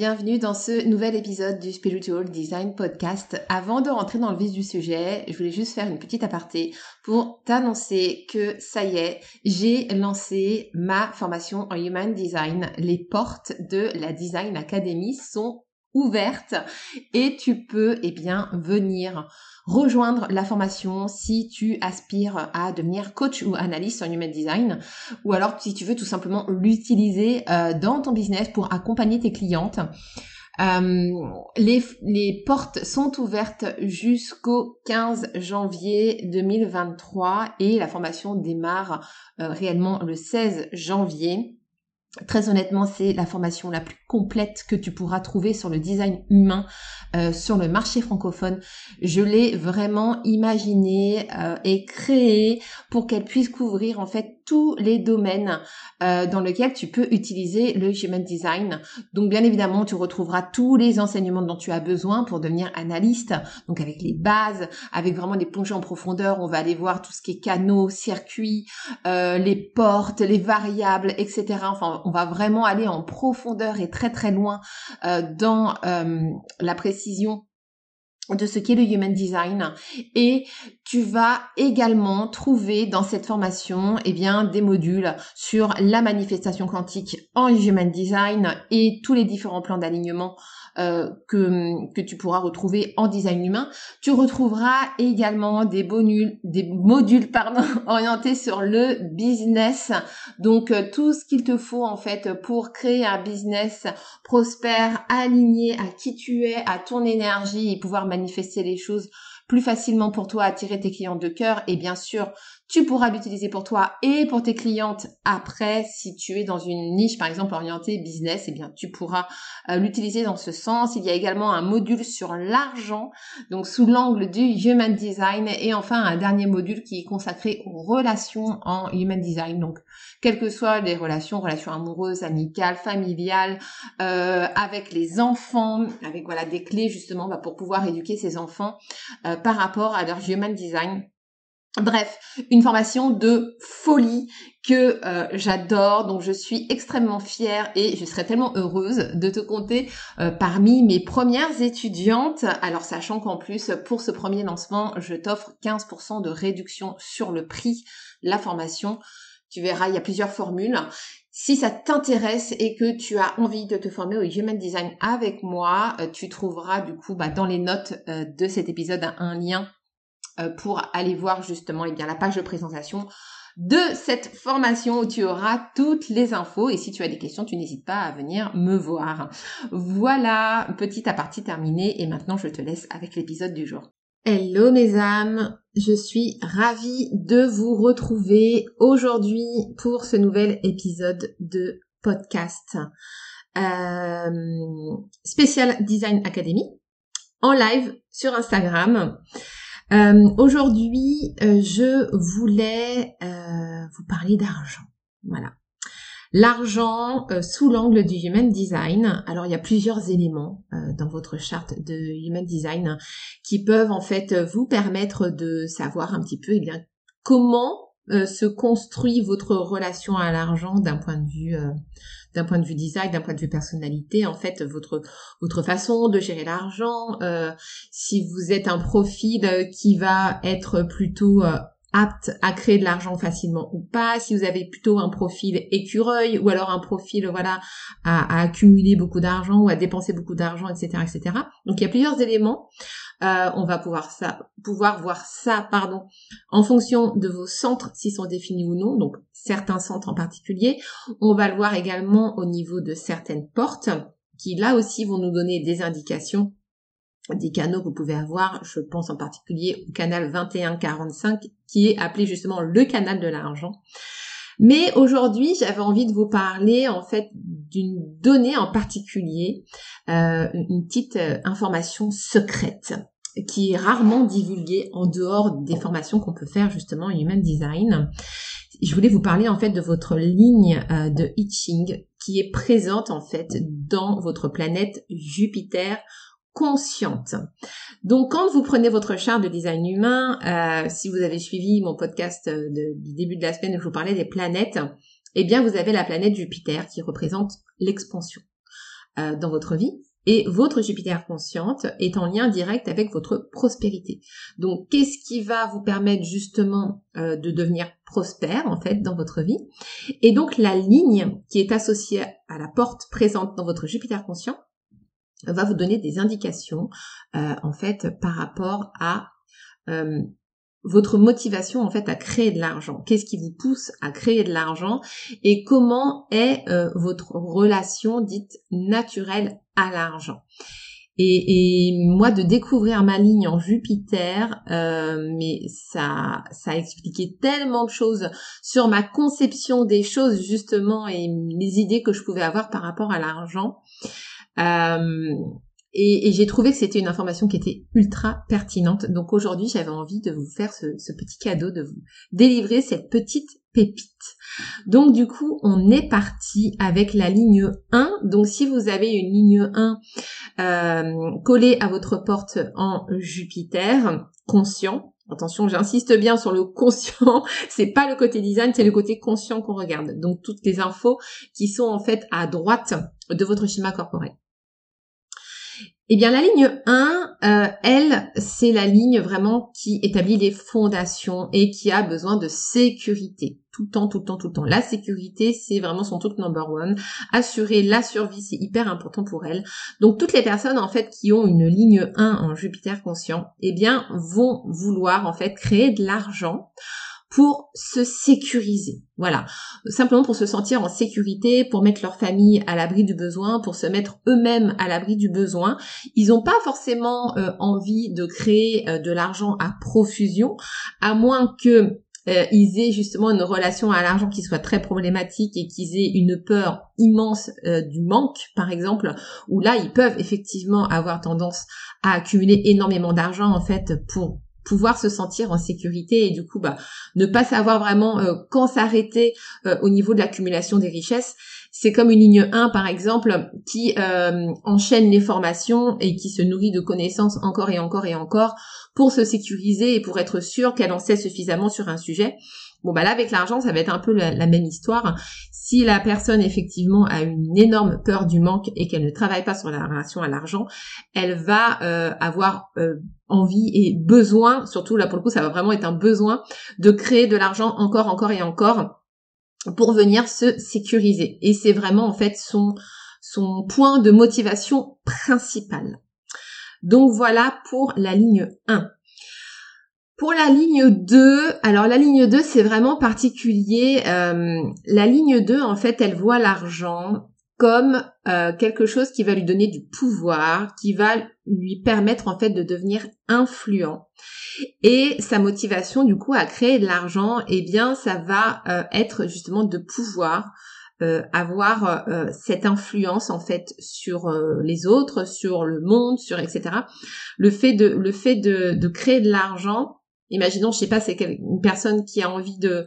Bienvenue dans ce nouvel épisode du Spiritual Design Podcast. Avant de rentrer dans le vif du sujet, je voulais juste faire une petite aparté pour t'annoncer que ça y est, j'ai lancé ma formation en Human Design. Les portes de la Design Academy sont ouvertes et tu peux eh bien venir rejoindre la formation si tu aspires à devenir coach ou analyste en human design ou alors si tu veux tout simplement l'utiliser euh, dans ton business pour accompagner tes clientes. Euh, les, les, portes sont ouvertes jusqu'au 15 janvier 2023 et la formation démarre euh, réellement le 16 janvier. Très honnêtement, c'est la formation la plus complète que tu pourras trouver sur le design humain euh, sur le marché francophone. Je l'ai vraiment imaginée euh, et créée pour qu'elle puisse couvrir en fait tous les domaines euh, dans lesquels tu peux utiliser le Human Design. Donc bien évidemment, tu retrouveras tous les enseignements dont tu as besoin pour devenir analyste. Donc avec les bases, avec vraiment des plongées en profondeur, on va aller voir tout ce qui est canaux, circuits, les portes, les variables, etc. Enfin, on va vraiment aller en profondeur et très très loin euh, dans euh, la précision de ce qu'est le Human Design et tu vas également trouver dans cette formation eh bien des modules sur la manifestation quantique en Human Design et tous les différents plans d'alignement euh, que, que tu pourras retrouver en design humain. Tu retrouveras également des bonus, des modules pardon, orientés sur le business. Donc euh, tout ce qu'il te faut en fait pour créer un business prospère, aligné à qui tu es, à ton énergie et pouvoir manifester les choses plus facilement pour toi attirer tes clients de cœur. Et bien sûr tu pourras l'utiliser pour toi et pour tes clientes après. Si tu es dans une niche, par exemple, orientée business, eh bien, tu pourras euh, l'utiliser dans ce sens. Il y a également un module sur l'argent, donc sous l'angle du Human Design. Et enfin, un dernier module qui est consacré aux relations en Human Design. Donc, quelles que soient les relations, relations amoureuses, amicales, familiales, euh, avec les enfants, avec voilà des clés justement bah, pour pouvoir éduquer ces enfants euh, par rapport à leur Human Design Bref, une formation de folie que euh, j'adore, donc je suis extrêmement fière et je serais tellement heureuse de te compter euh, parmi mes premières étudiantes. Alors sachant qu'en plus, pour ce premier lancement, je t'offre 15% de réduction sur le prix la formation. Tu verras, il y a plusieurs formules. Si ça t'intéresse et que tu as envie de te former au Human Design avec moi, euh, tu trouveras du coup bah, dans les notes de cet épisode un lien pour aller voir justement eh bien, la page de présentation de cette formation où tu auras toutes les infos et si tu as des questions, tu n'hésites pas à venir me voir. Voilà, petite aparté terminée et maintenant je te laisse avec l'épisode du jour. Hello mes âmes, je suis ravie de vous retrouver aujourd'hui pour ce nouvel épisode de podcast euh, Design Academy en live sur Instagram. Euh, aujourd'hui, euh, je voulais euh, vous parler d'argent. Voilà. L'argent sous l'angle du Human Design. Alors, il y a plusieurs éléments dans votre charte de Human Design qui peuvent en fait vous permettre de savoir un petit peu eh bien, comment se construit votre relation à l'argent d'un point de vue d'un point de vue design, d'un point de vue personnalité, en fait, votre votre façon de gérer l'argent. Euh, si vous êtes un profil qui va être plutôt euh, apte à créer de l'argent facilement ou pas, si vous avez plutôt un profil écureuil ou alors un profil voilà à, accumuler beaucoup d'argent ou à dépenser beaucoup d'argent, etc., etc. Donc il y a plusieurs éléments. Euh, on va pouvoir ça, pouvoir voir ça, pardon, en fonction de vos centres s'ils sont définis ou non. Donc certains centres en particulier. On va le voir également au niveau de certaines portes qui là aussi vont nous donner des indications des canaux que vous pouvez avoir, je pense en particulier au canal 2145 qui est appelé justement le canal de l'argent. Mais aujourd'hui, j'avais envie de vous parler en fait d'une donnée en particulier, euh, une petite euh, information secrète qui est rarement divulguée en dehors des formations qu'on peut faire justement en Human Design. Je voulais vous parler en fait de votre ligne euh, de Ching qui est présente en fait dans votre planète Jupiter consciente. Donc quand vous prenez votre charte de design humain, euh, si vous avez suivi mon podcast euh, du début de la semaine où je vous parlais des planètes, eh bien vous avez la planète Jupiter qui représente l'expansion euh, dans votre vie. Et votre Jupiter consciente est en lien direct avec votre prospérité. Donc, qu'est-ce qui va vous permettre justement de devenir prospère en fait dans votre vie? Et donc, la ligne qui est associée à la porte présente dans votre Jupiter conscient, va vous donner des indications euh, en fait par rapport à euh, votre motivation en fait à créer de l'argent. Qu'est-ce qui vous pousse à créer de l'argent et comment est euh, votre relation dite naturelle à l'argent. Et, et, moi de découvrir ma ligne en Jupiter, mais ça ça a expliqué tellement de choses sur ma conception des choses justement et les idées que je pouvais avoir par rapport à l'argent. Euh, et, j'ai trouvé que c'était une information qui était ultra pertinente. Donc aujourd'hui, j'avais envie de vous faire ce, petit cadeau, de vous délivrer cette petite pépite. Donc du coup, on est parti avec la ligne 1. Donc si vous avez une ligne 1 euh, collée à votre porte en Jupiter, conscient, Attention, j'insiste bien sur le conscient. c'est pas le côté design, c'est le côté conscient qu'on regarde. Donc toutes les infos qui sont en fait à droite de votre schéma corporel. Eh bien, la ligne 1, euh, elle, c'est la ligne vraiment qui établit les fondations et qui a besoin de sécurité. Tout le temps, tout le temps, tout le temps. La sécurité, c'est vraiment son truc number one. Assurer la survie, c'est hyper important pour elle. Donc, toutes les personnes, en fait, qui ont une ligne 1 en Jupiter conscient, eh bien, vont vouloir, en fait, créer de l'argent pour se sécuriser. Voilà, simplement pour se sentir en sécurité, pour mettre leur famille à l'abri du besoin, pour se mettre eux-mêmes à l'abri du besoin. Ils n'ont pas forcément euh, envie de créer euh, de l'argent à profusion, à moins que euh, ils aient justement une relation à l'argent qui soit très problématique et qu'ils aient une peur immense du manque, par exemple, où là ils peuvent effectivement avoir tendance à accumuler énormément d'argent en fait pour pouvoir se sentir en sécurité et du coup bah ne pas savoir vraiment euh, quand s'arrêter euh, au niveau de l'accumulation des richesses. C'est comme une ligne 1 par exemple qui euh, enchaîne les formations et qui se nourrit de connaissances encore et encore et encore pour se sécuriser et pour être sûr qu'elle en sait suffisamment sur un sujet. Bon bah là avec l'argent ça va être un peu la, même histoire. Si la personne effectivement a une énorme peur du manque et qu'elle ne travaille pas sur la relation à l'argent, elle va euh, avoir euh, envie et besoin, surtout là pour le coup ça va vraiment être un besoin de créer de l'argent encore, encore et encore pour venir se sécuriser. Et c'est vraiment en fait son son point de motivation principal. Donc voilà pour la ligne 1. Pour la ligne 2, alors la ligne 2 c'est vraiment particulier. Euh, la ligne 2 en fait elle voit l'argent comme euh, quelque chose qui va lui donner du pouvoir, qui va lui permettre en fait de devenir influent. Et sa motivation du coup à créer de l'argent, eh bien ça va euh, être justement de pouvoir avoir cette influence en fait sur les autres, sur le monde, sur etc. Le fait de le fait de, de créer de l'argent, Imaginons, je sais pas, c'est une personne qui a envie de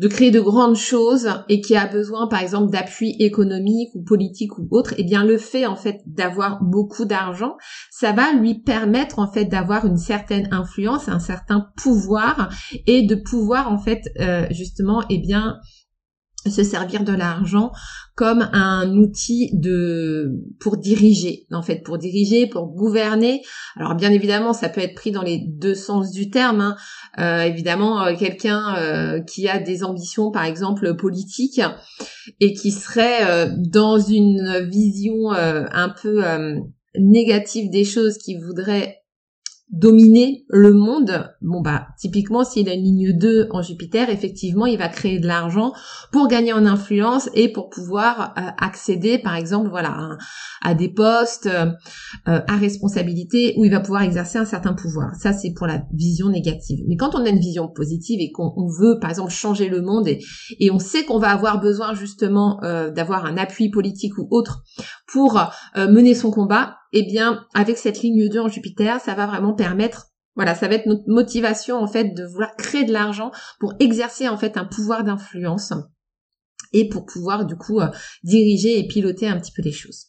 de créer de grandes choses et qui a besoin, par exemple, d'appui économique ou politique ou autre, eh bien, le fait, en fait, d'avoir beaucoup d'argent, ça va lui permettre, en fait, d'avoir une certaine influence, un certain pouvoir et de pouvoir, en fait, euh, justement, eh bien, se servir de l'argent comme un outil de pour diriger en fait pour diriger pour gouverner alors bien évidemment ça peut être pris dans les deux sens du terme hein. euh, évidemment euh, quelqu'un euh, qui a des ambitions par exemple politiques et qui serait dans une vision un peu négative des choses qui voudrait dominer le monde, bon bah typiquement s'il a une ligne 2 en Jupiter, effectivement, il va créer de l'argent pour gagner en influence et pour pouvoir euh, accéder par exemple voilà à, des postes euh, euh, à responsabilité où il va pouvoir exercer un certain pouvoir. Ça c'est pour la vision négative. Mais quand on a une vision positive et qu'on veut par exemple changer le monde et, et on sait qu'on va avoir besoin justement d'avoir un appui politique ou autre pour mener son combat, eh bien, avec cette ligne 2 en Jupiter, ça va vraiment permettre voilà, ça va être notre motivation en fait de vouloir créer de l'argent pour exercer en fait un pouvoir d'influence et pour pouvoir du coup euh, diriger et piloter un petit peu les choses.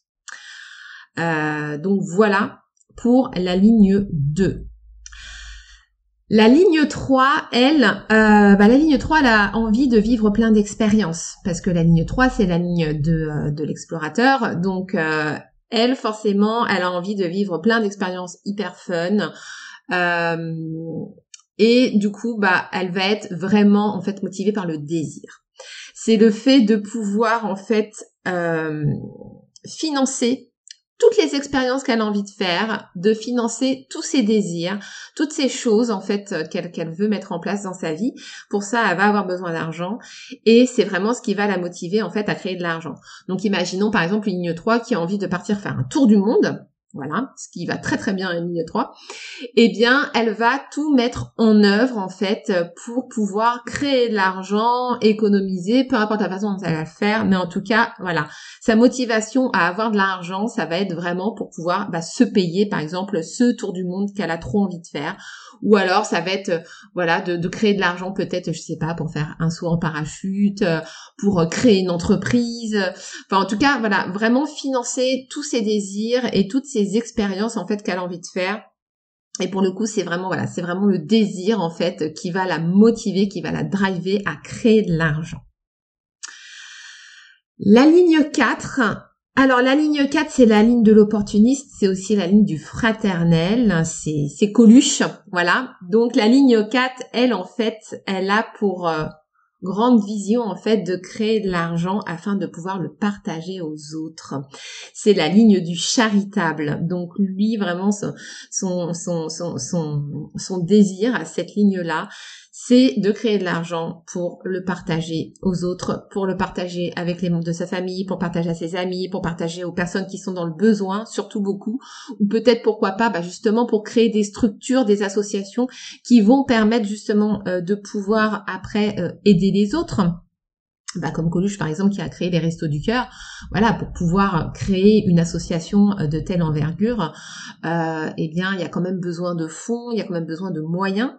Euh, donc voilà pour la ligne 2. La ligne 3, elle, euh, bah, la ligne 3, elle a envie de vivre plein d'expériences parce que la ligne 3, c'est la ligne de, de l'explorateur. Donc, elle, forcément, elle a envie de vivre plein d'expériences hyper fun. Euh, et du coup, bah, elle va être vraiment en fait motivée par le désir. C'est le fait de pouvoir en fait euh, financer toutes les expériences qu'elle a envie de faire, de financer tous ses désirs, toutes ces choses en fait euh, qu'elle veut mettre en place dans sa vie. Pour ça, elle va avoir besoin d'argent et c'est vraiment ce qui va la motiver en fait à créer de l'argent. Donc imaginons par exemple une ligne 3 qui a envie de partir faire un tour du monde voilà, ce qui va très très bien à une ligne 3, eh bien, elle va tout mettre en œuvre, en fait, pour pouvoir créer de l'argent, économiser, peu importe la façon dont elle va le faire, mais en tout cas, voilà, sa motivation à avoir de l'argent, ça va être vraiment pour pouvoir bah, se payer, par exemple, ce tour du monde qu'elle a trop envie de faire, ou alors ça va être, voilà, de, créer de l'argent peut-être, je sais pas, pour faire un saut en parachute, pour créer une entreprise, enfin, en tout cas, voilà, vraiment financer tous ses désirs et toutes ses expériences en fait qu'elle a envie de faire. Et pour le coup, c'est vraiment voilà, c'est vraiment le désir en fait qui va la motiver, qui va la driver à créer de l'argent. La ligne 4, alors la ligne 4, c'est la ligne de l'opportuniste, c'est aussi la ligne du fraternel, c'est c'est Coluche, voilà. Donc la ligne 4, elle en fait, elle a pour euh, grande vision en fait de créer de l'argent afin de pouvoir le partager aux autres. C'est la ligne du charitable. Donc lui vraiment son son son son, son désir à cette ligne là, c'est de créer de l'argent pour le partager aux autres, pour le partager avec les membres de sa famille, pour partager à ses amis, pour partager aux personnes qui sont dans le besoin, surtout beaucoup, ou peut-être pourquoi pas, bah justement pour créer des structures, des associations qui vont permettre justement euh, de pouvoir après euh, aider les autres bah, comme Coluche par exemple qui a créé les Restos du Cœur, voilà pour pouvoir créer une association euh, de telle envergure, euh, eh bien il y a quand même besoin de fonds, il y a quand même besoin de moyens.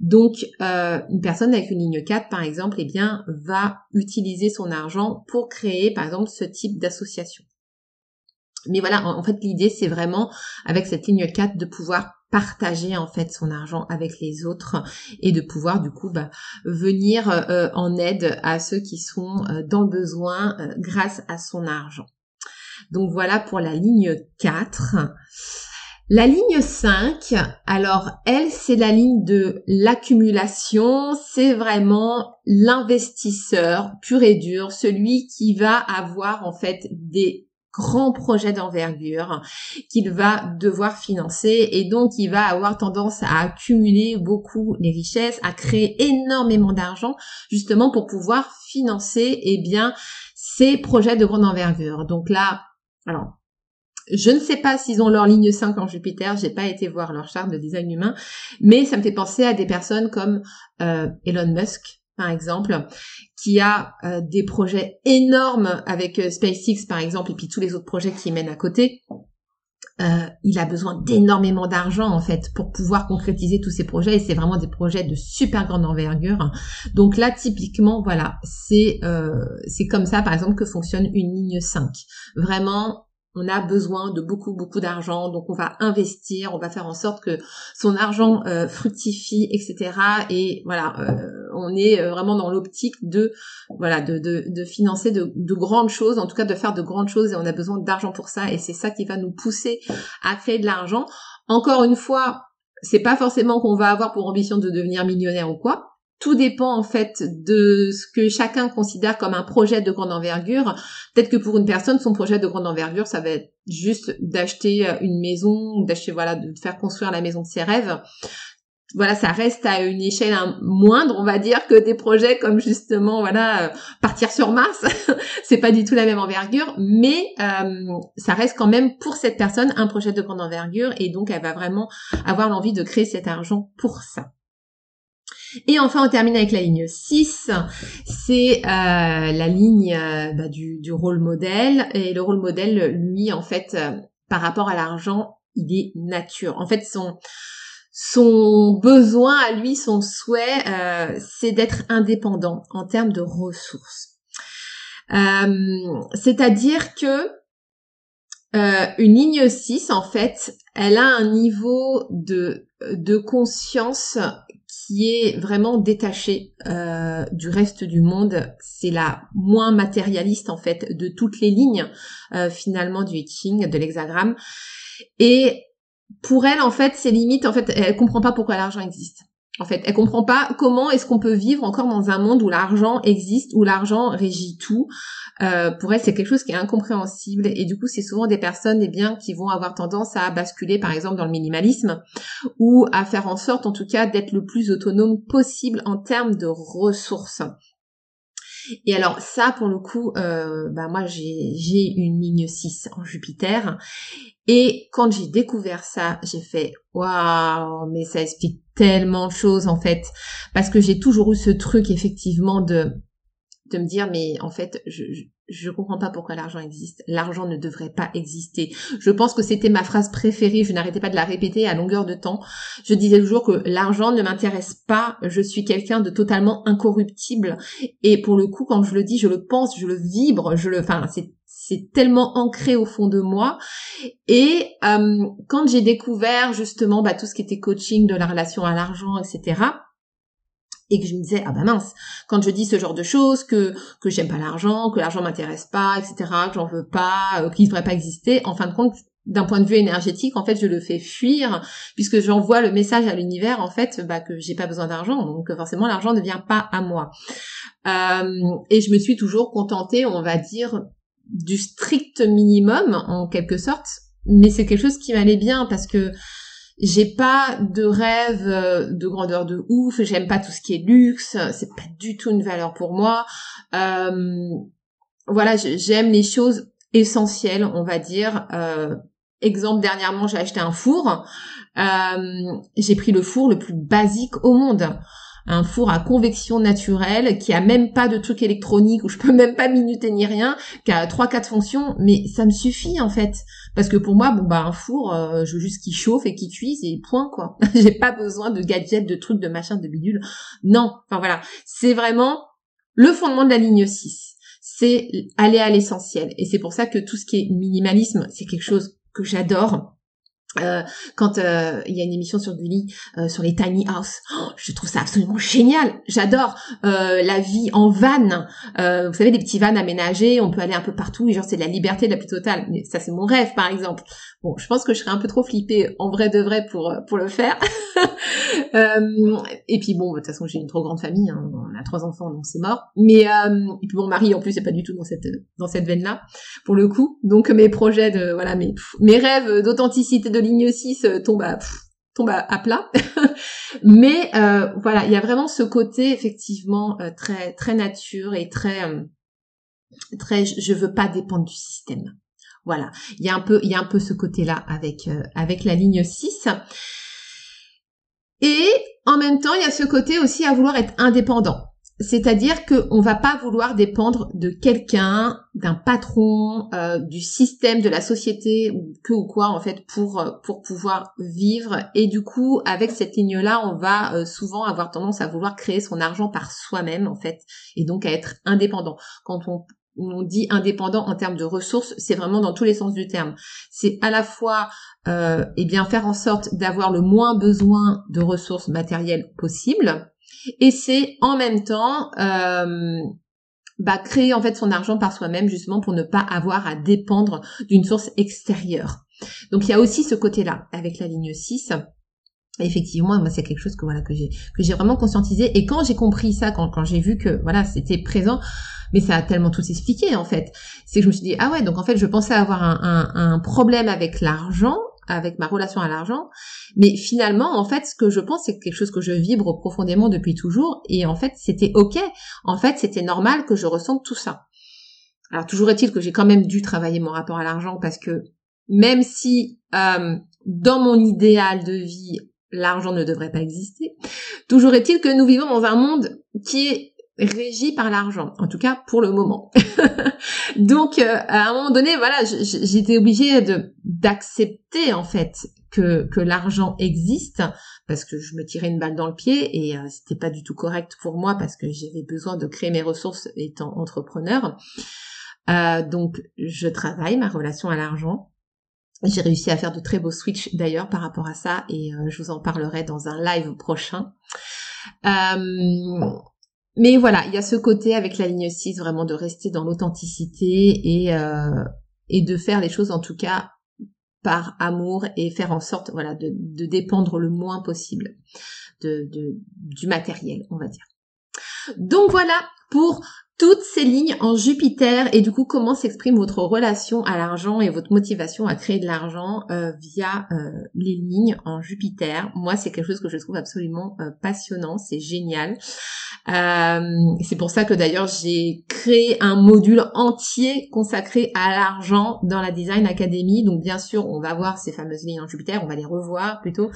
Donc euh, une personne avec une ligne 4 par exemple, eh bien va utiliser son argent pour créer par exemple ce type d'association. Mais voilà, en fait l'idée c'est vraiment avec cette ligne 4 de pouvoir partager en fait son argent avec les autres et de pouvoir du coup bah, venir euh, en aide à ceux qui sont euh, dans le besoin euh, grâce à son argent. Donc voilà pour la ligne 4. La ligne 5, alors elle, c'est la ligne de l'accumulation, c'est vraiment l'investisseur pur et dur, celui qui va avoir en fait des grand projet d'envergure qu'il va devoir financer et donc il va avoir tendance à accumuler beaucoup les richesses, à créer énormément d'argent justement pour pouvoir financer eh bien ces projets de grande envergure. Donc là, alors je ne sais pas s'ils ont leur ligne 5 en Jupiter, j'ai pas été voir leur charte de design humain, mais ça me fait penser à des personnes comme euh, Elon Musk, par exemple, qui a euh, des projets énormes avec euh, SpaceX, par exemple, et puis tous les autres projets qui mènent à côté. Euh, il a besoin d'énormément d'argent en fait pour pouvoir concrétiser tous ces projets et c'est vraiment des projets de super grande envergure. Donc là typiquement voilà c'est c'est comme ça par exemple que fonctionne une ligne 5. Vraiment on a besoin de beaucoup beaucoup d'argent, donc on va investir, on va faire en sorte que son argent euh, fructifie, etc. Et voilà, euh, on est euh, vraiment dans l'optique de voilà de, de, financer de, de, grandes choses, en tout cas de faire de grandes choses, et on a besoin d'argent pour ça, et c'est ça qui va nous pousser à créer de l'argent. Encore une fois, c'est pas forcément qu'on va avoir pour ambition de devenir millionnaire ou quoi, tout dépend en fait de ce que chacun considère comme un projet de grande envergure. Peut-être que pour une personne, son projet de grande envergure, ça va être juste d'acheter euh, une maison, d'acheter voilà, de faire construire la maison de ses rêves. Voilà, ça reste à une échelle moindre, on va dire, que des projets comme justement, voilà, euh, partir sur Mars. c'est pas du tout la même envergure, mais euh, ça reste quand même pour cette personne un projet de grande envergure et donc elle va vraiment avoir l'envie de créer cet argent pour ça. Et enfin, on termine avec la ligne 6. C'est euh, la ligne euh, bah, du, rôle modèle. Et le rôle modèle, lui, en fait, euh, par rapport à l'argent, il est nature. En fait, son son besoin à lui, son souhait, c'est d'être indépendant en termes de ressources. C'est-à-dire que une ligne 6, en fait, elle a un niveau de, de conscience qui est vraiment détachée euh, du reste du monde. C'est la moins matérialiste en fait de toutes les lignes euh, finalement du hitching, de l'hexagramme. Et pour elle en fait, ses limites en fait, elle comprend pas pourquoi l'argent existe. En fait, elle comprend pas comment est-ce qu'on peut vivre encore dans un monde où l'argent existe, où l'argent régit tout. Euh, pour elle, c'est quelque chose qui est incompréhensible et du coup, c'est souvent des personnes, eh bien, qui vont avoir tendance à basculer, par exemple, dans le minimalisme ou à faire en sorte, en tout cas, d'être le plus autonome possible en termes de ressources. Et alors ça, pour le coup, euh, bah moi j'ai une ligne 6 en Jupiter. Et quand j'ai découvert ça, j'ai fait waouh, mais ça explique tellement de choses en fait, parce que j'ai toujours eu ce truc effectivement de de me dire mais en fait je, je comprends pas pourquoi l'argent existe. L'argent ne devrait pas exister. Je pense que c'était ma phrase préférée. Je n'arrêtais pas de la répéter à longueur de temps. Je disais toujours que l'argent ne m'intéresse pas. Je suis quelqu'un de totalement incorruptible. Et pour le coup, quand je le dis, je le pense, je le vibre, je le, enfin, c'est c'est tellement ancré au fond de moi. Et euh, quand j'ai découvert justement bah, tout ce qui était coaching de la relation à l'argent, etc., et que je me disais ah bah mince quand je dis ce genre de choses que que j'aime pas l'argent que l'argent m'intéresse pas etc que j'en veux pas euh, qu'il devrait pas exister en fin de compte d'un point de vue énergétique en fait je le fais fuir puisque j'envoie le message à l'univers en fait bah, que j'ai pas besoin d'argent donc forcément l'argent ne vient pas à moi. Euh, et je me suis toujours contentée on va dire du strict minimum en quelque sorte mais c'est quelque chose qui m'allait bien parce que j'ai pas de rêve euh, de grandeur de ouf, j'aime pas tout ce qui est luxe, c'est pas du tout une valeur pour moi. Euh, voilà, j'aime les choses essentielles, on va dire. Euh, exemple, dernièrement, j'ai acheté un four. j'ai pris le four le plus basique au monde un four à convection naturelle qui a même pas de truc électronique où je peux même pas minuter ni rien, qui a trois quatre fonctions, mais ça me suffit en fait parce que pour moi bon bah un four euh, je veux juste qu'il chauffe et qu'il cuise et point quoi. J'ai pas besoin de gadgets, de trucs, de machin, de bidule. Non, enfin voilà, c'est vraiment le fondement de la ligne 6 c'est aller à l'essentiel. Et c'est pour ça que tout ce qui est minimalisme, c'est quelque chose que j'adore. Euh, quand euh, il y a une émission sur Gulli euh, sur les tiny house, oh, je trouve ça absolument génial. J'adore la vie en van. vous savez, des petits vannes aménagés, on peut aller un peu partout. Et genre, c'est de la liberté la plus totale. Mais ça, c'est mon rêve, par exemple. Bon, je pense que je serais un peu trop flippée en vrai de vrai pour pour le faire. et puis bon, de toute façon, j'ai une trop grande famille. Hein. On a trois enfants, donc c'est mort. Mais et puis mon mari, en plus, c'est pas du tout dans cette dans cette veine là, pour le coup. Donc mes projets de voilà mes mes rêves d'authenticité de ligne 6 euh, tombe à, tombe à, plat. Mais euh, voilà, il y a vraiment ce côté effectivement euh, très très nature et très très je veux pas dépendre du système. Voilà, il y a un peu il y a un peu ce côté-là avec avec la ligne 6. Et en même temps, il y a ce côté aussi à vouloir être indépendant. C'est-à-dire qu'on va pas vouloir dépendre de quelqu'un, d'un patron, euh, du système, de la société que ou quoi en fait pour euh, pour pouvoir vivre. Et du coup, avec cette ligne-là, on va euh, souvent avoir tendance à vouloir créer son argent par soi-même en fait, et donc à être indépendant. Quand on dit indépendant en termes de ressources, c'est vraiment dans tous les sens du terme. C'est à la fois euh, eh bien faire en sorte d'avoir le moins besoin de ressources matérielles possible, et c'est en même temps euh, bah, créer en fait son argent par soi-même justement pour ne pas avoir à dépendre d'une source extérieure. Donc il y a aussi ce côté-là avec la ligne 6 effectivement moi c'est quelque chose que voilà que j'ai que j'ai vraiment conscientisé et quand j'ai compris ça quand j'ai vu que voilà c'était présent mais ça a tellement tout expliqué en fait c'est que je me suis dit ah ouais donc en fait je pensais avoir un problème avec l'argent avec ma relation à l'argent. Mais finalement en fait ce que je pense c'est quelque chose que je vibre profondément depuis toujours. Et en fait c'était ok. En fait c'était normal que je ressente tout ça. Alors toujours est-il que j'ai quand même dû travailler mon rapport à l'argent parce que même si euh, dans mon idéal de vie l'argent ne devrait pas exister. Toujours est-il que nous vivons dans un monde qui est régi par l'argent, en tout cas pour le moment. Donc euh, à un moment donné, voilà, j'étais obligée d'accepter en fait que l'argent existe parce que je me tirais une balle dans le pied et euh, c'était pas du tout correct pour moi parce que j'avais besoin de créer mes ressources étant entrepreneur. Euh, donc je travaille ma relation à l'argent j'ai réussi à faire de très beaux switches d'ailleurs par rapport à ça et je vous en parlerai dans un live prochain. Mais voilà, il y a ce côté avec la ligne 6 vraiment de rester dans l'authenticité et, euh, et de faire les choses en tout cas par amour et faire en sorte voilà de, dépendre le moins possible de, du matériel, on va dire. Donc voilà pour toutes ces lignes en Jupiter et du coup comment s'exprime votre relation à l'argent et votre motivation à créer de l'argent euh, via euh, les lignes en Jupiter? Moi c'est quelque chose que je trouve absolument euh, passionnant, c'est génial. c'est pour ça que d'ailleurs j'ai créé un module entier consacré à l'argent dans la Design Academy. Donc bien sûr on va voir ces fameuses lignes en Jupiter, on va les revoir plutôt.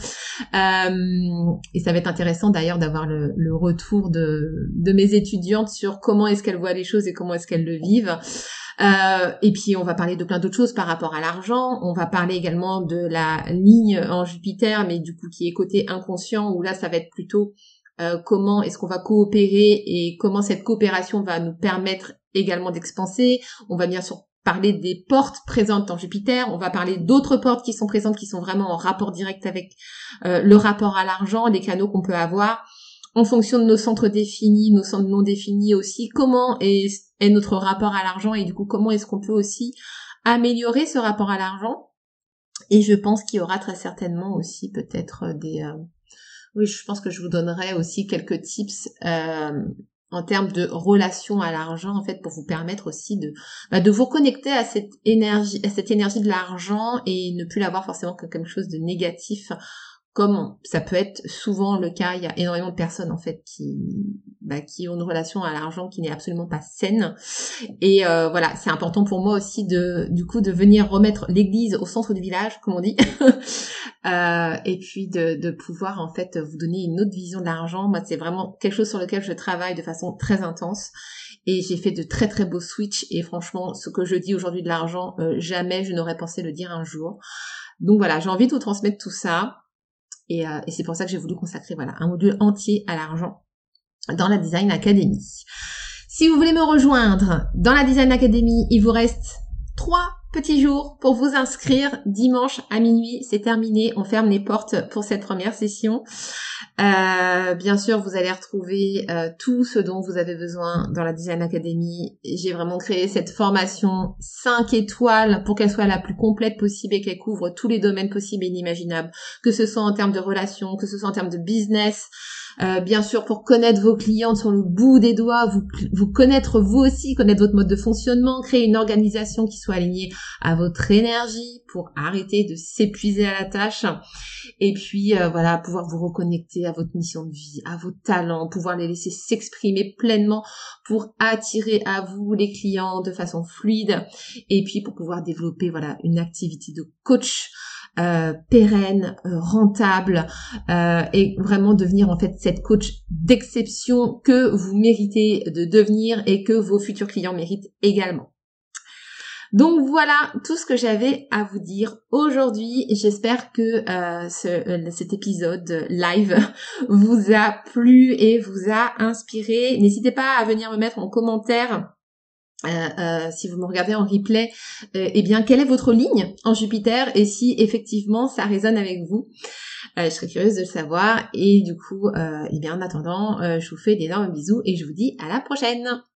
et ça va être intéressant d'ailleurs d'avoir le, le, retour de, de mes étudiantes sur comment est-ce qu'elles voient les choses et comment est-ce qu'elles le vivent. Euh, et puis on va parler de plein d'autres choses par rapport à l'argent. On va parler également de la ligne en Jupiter, mais du coup qui est côté inconscient, où là ça va être plutôt euh, comment est-ce qu'on va coopérer et comment cette coopération va nous permettre également d'expanser. On va bien sûr parler des portes présentes en Jupiter, on va parler d'autres portes qui sont présentes, qui sont vraiment en rapport direct avec euh, le rapport à l'argent, les canaux qu'on peut avoir en fonction de nos centres définis, nos centres non définis aussi, comment est, notre rapport à l'argent et du coup comment est-ce qu'on peut aussi améliorer ce rapport à l'argent. Et je pense qu'il y aura très certainement aussi peut-être des... Euh, oui, je pense que je vous donnerai aussi quelques tips euh, en termes de relation à l'argent en fait pour vous permettre aussi de bah, de vous connecter à cette énergie à cette énergie de l'argent et ne plus l'avoir forcément comme quelque chose de négatif comme ça peut être souvent le cas, il y a énormément de personnes en fait qui bah, qui ont une relation à l'argent qui n'est absolument pas saine. Et euh, voilà, c'est important pour moi aussi de du coup de venir remettre l'église au centre du village, comme on dit, euh, et puis de, de pouvoir en fait vous donner une autre vision de l'argent. Moi, c'est vraiment quelque chose sur lequel je travaille de façon très intense. Et j'ai fait de très très beaux switches. Et franchement, ce que je dis aujourd'hui de l'argent, euh, jamais je n'aurais pensé le dire un jour. Donc voilà, j'ai envie de vous transmettre tout ça. Et, euh, et c'est pour ça que j'ai voulu consacrer voilà un module entier à l'argent dans la Design Academy. Si vous voulez me rejoindre dans la Design Academy, il vous reste trois petits jours pour vous inscrire. Dimanche à minuit, c'est terminé. On ferme les portes pour cette première session. Euh, bien sûr, vous allez retrouver euh, tout ce dont vous avez besoin dans la Design Academy. J'ai vraiment créé cette formation 5 étoiles pour qu'elle soit la plus complète possible et qu'elle couvre tous les domaines possibles et inimaginables, que ce soit en termes de relations, que ce soit en termes de business, euh, bien sûr, pour connaître vos clients sur le bout des doigts, vous, vous connaître vous aussi, connaître votre mode de fonctionnement, créer une organisation qui soit alignée à votre énergie pour arrêter de s'épuiser à la tâche. Et puis, euh, voilà, pouvoir vous reconnecter à votre mission de vie, à vos talents, pouvoir les laisser s'exprimer pleinement pour attirer à vous les clients de façon fluide. Et puis, pour pouvoir développer, voilà, une activité de coach euh, pérenne, euh, rentable euh, et vraiment devenir en fait cette coach d'exception que vous méritez de devenir et que vos futurs clients méritent également. Donc voilà tout ce que j'avais à vous dire aujourd'hui. J'espère que ce, cet épisode live vous a plu et vous a inspiré. N'hésitez pas à venir me mettre en commentaire si vous me regardez en replay, eh bien, quelle est votre ligne en Jupiter et si effectivement ça résonne avec vous? je serais curieuse de le savoir. Et du coup, eh bien, en attendant, je vous fais d'énormes bisous et je vous dis à la prochaine.